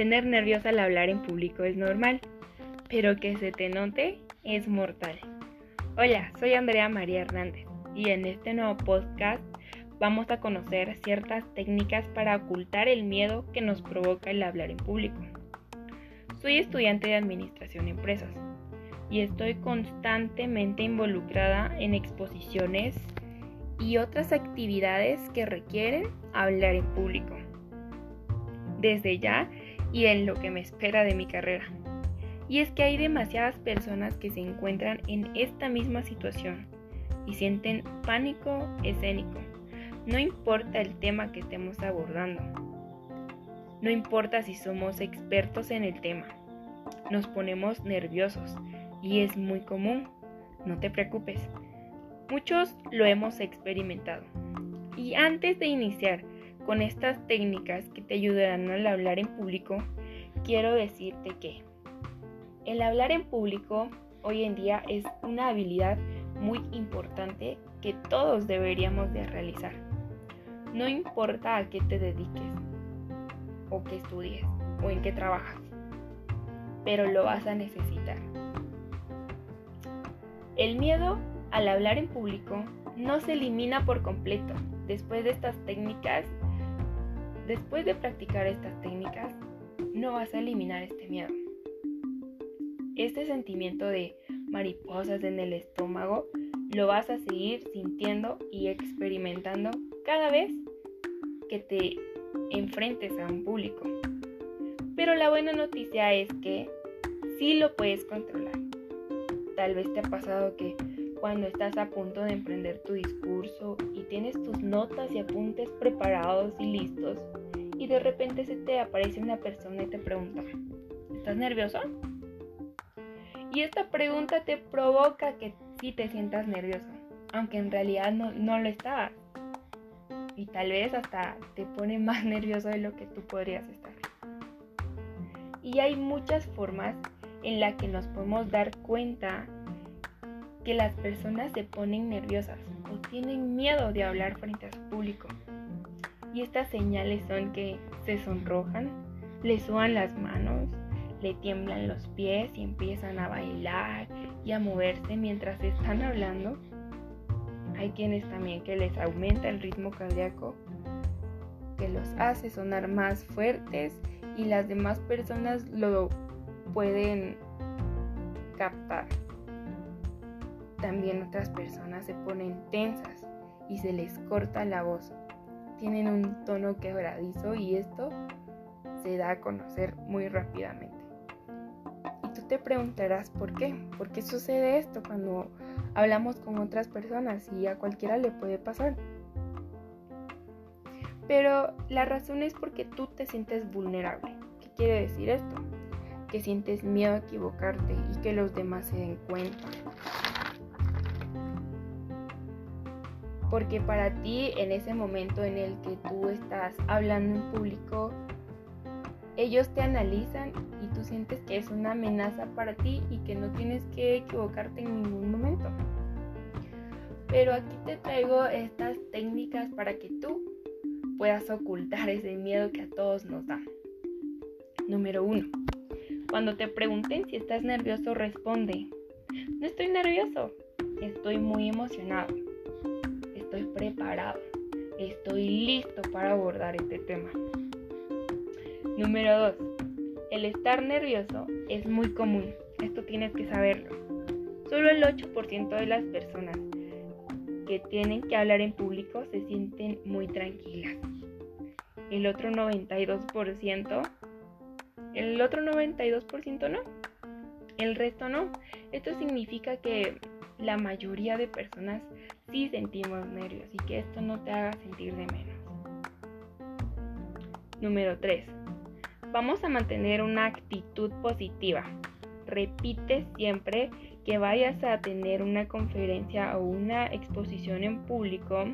Tener nervios al hablar en público es normal, pero que se te note es mortal. Hola, soy Andrea María Hernández y en este nuevo podcast vamos a conocer ciertas técnicas para ocultar el miedo que nos provoca el hablar en público. Soy estudiante de Administración de Empresas y estoy constantemente involucrada en exposiciones y otras actividades que requieren hablar en público. Desde ya y en lo que me espera de mi carrera. Y es que hay demasiadas personas que se encuentran en esta misma situación y sienten pánico escénico. No importa el tema que estemos abordando. No importa si somos expertos en el tema. Nos ponemos nerviosos y es muy común. No te preocupes. Muchos lo hemos experimentado. Y antes de iniciar con estas técnicas que te ayudarán al hablar en público, quiero decirte que el hablar en público hoy en día es una habilidad muy importante que todos deberíamos de realizar. No importa a qué te dediques o qué estudies o en qué trabajas, pero lo vas a necesitar. El miedo al hablar en público no se elimina por completo. Después de estas técnicas Después de practicar estas técnicas, no vas a eliminar este miedo. Este sentimiento de mariposas en el estómago lo vas a seguir sintiendo y experimentando cada vez que te enfrentes a un público. Pero la buena noticia es que sí lo puedes controlar. Tal vez te ha pasado que cuando estás a punto de emprender tu discurso y tienes tus notas y apuntes preparados y listos y de repente se te aparece una persona y te pregunta, ¿estás nervioso? Y esta pregunta te provoca que sí te sientas nervioso, aunque en realidad no, no lo estabas. Y tal vez hasta te pone más nervioso de lo que tú podrías estar. Y hay muchas formas en las que nos podemos dar cuenta que las personas se ponen nerviosas o tienen miedo de hablar frente a su público. Y estas señales son que se sonrojan, le suban las manos, le tiemblan los pies y empiezan a bailar y a moverse mientras están hablando. Hay quienes también que les aumenta el ritmo cardíaco, que los hace sonar más fuertes y las demás personas lo pueden captar. También otras personas se ponen tensas y se les corta la voz. Tienen un tono quebradizo y esto se da a conocer muy rápidamente. Y tú te preguntarás por qué, por qué sucede esto cuando hablamos con otras personas y a cualquiera le puede pasar. Pero la razón es porque tú te sientes vulnerable. ¿Qué quiere decir esto? Que sientes miedo a equivocarte y que los demás se den cuenta. Porque para ti en ese momento en el que tú estás hablando en público, ellos te analizan y tú sientes que es una amenaza para ti y que no tienes que equivocarte en ningún momento. Pero aquí te traigo estas técnicas para que tú puedas ocultar ese miedo que a todos nos da. Número uno. Cuando te pregunten si estás nervioso, responde, no estoy nervioso, estoy muy emocionado estoy preparado, estoy listo para abordar este tema. Número 2. El estar nervioso es muy común, esto tienes que saberlo. Solo el 8% de las personas que tienen que hablar en público se sienten muy tranquilas. El otro 92%, el otro 92% no. El resto no. Esto significa que la mayoría de personas sí sentimos nervios y que esto no te haga sentir de menos. Número 3. Vamos a mantener una actitud positiva. Repite siempre que vayas a tener una conferencia o una exposición en público.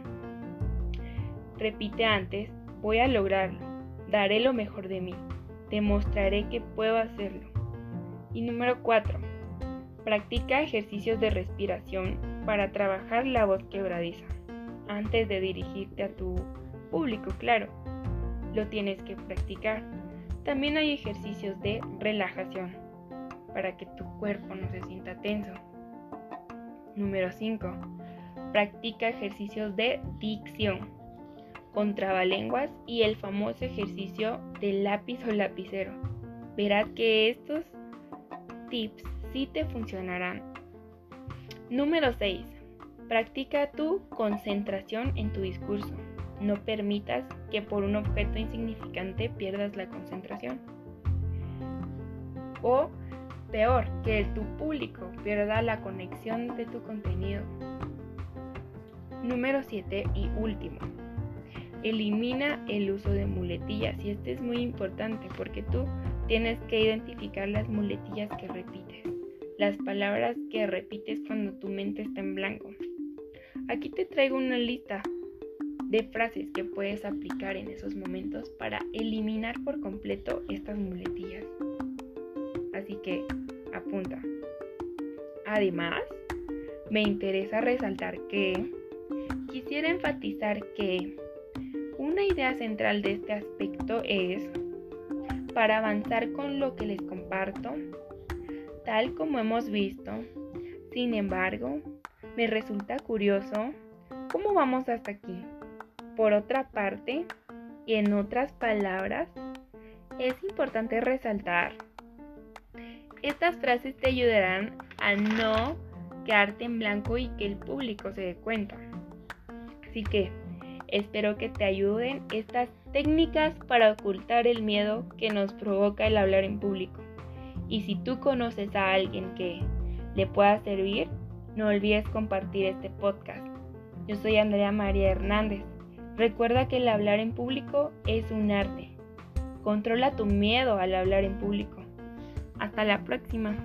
Repite antes, voy a lograrlo, daré lo mejor de mí, demostraré que puedo hacerlo. Y número 4 Practica ejercicios de respiración para trabajar la voz quebradiza. Antes de dirigirte a tu público, claro, lo tienes que practicar También hay ejercicios de relajación para que tu cuerpo no se sienta tenso. Número 5. Practica ejercicios de dicción con trabalenguas y el famoso ejercicio del lápiz o lapicero. Verás que estos tips sí te funcionarán. Número 6. Practica tu concentración en tu discurso. No permitas que por un objeto insignificante pierdas la concentración. O peor, que tu público pierda la conexión de tu contenido. Número 7 y último. Elimina el uso de muletillas y este es muy importante porque tú tienes que identificar las muletillas que repites, las palabras que repites cuando tu mente está en blanco. Aquí te traigo una lista de frases que puedes aplicar en esos momentos para eliminar por completo estas muletillas. Así que apunta. Además, me interesa resaltar que quisiera enfatizar que una idea central de este aspecto es, para avanzar con lo que les comparto, tal como hemos visto, sin embargo, me resulta curioso cómo vamos hasta aquí. Por otra parte, y en otras palabras, es importante resaltar, estas frases te ayudarán a no quedarte en blanco y que el público se dé cuenta. Así que, Espero que te ayuden estas técnicas para ocultar el miedo que nos provoca el hablar en público. Y si tú conoces a alguien que le pueda servir, no olvides compartir este podcast. Yo soy Andrea María Hernández. Recuerda que el hablar en público es un arte. Controla tu miedo al hablar en público. Hasta la próxima.